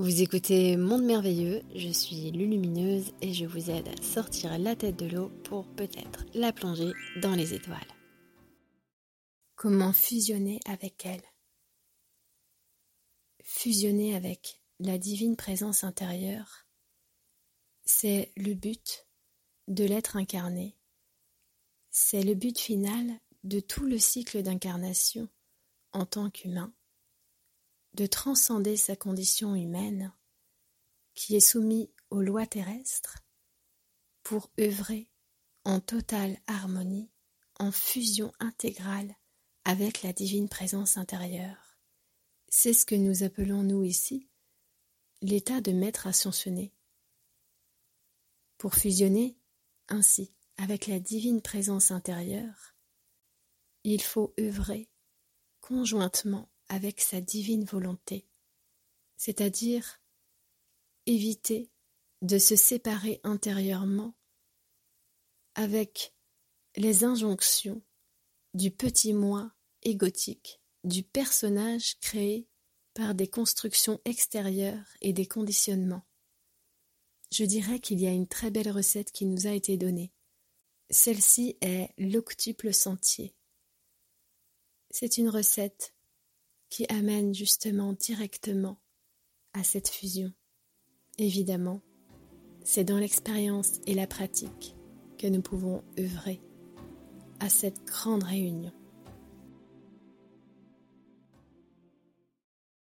Vous écoutez Monde Merveilleux, je suis Lulumineuse et je vous aide à sortir la tête de l'eau pour peut-être la plonger dans les étoiles. Comment fusionner avec elle? Fusionner avec la divine présence intérieure, c'est le but de l'être incarné. C'est le but final de tout le cycle d'incarnation en tant qu'humain de transcender sa condition humaine, qui est soumise aux lois terrestres, pour œuvrer en totale harmonie, en fusion intégrale avec la divine présence intérieure. C'est ce que nous appelons, nous ici, l'état de maître ascensionné. Pour fusionner ainsi avec la divine présence intérieure, il faut œuvrer conjointement avec sa divine volonté, c'est-à-dire éviter de se séparer intérieurement avec les injonctions du petit moi égotique, du personnage créé par des constructions extérieures et des conditionnements. Je dirais qu'il y a une très belle recette qui nous a été donnée. Celle-ci est l'octuple sentier. C'est une recette qui amène justement directement à cette fusion. Évidemment, c'est dans l'expérience et la pratique que nous pouvons œuvrer à cette grande réunion.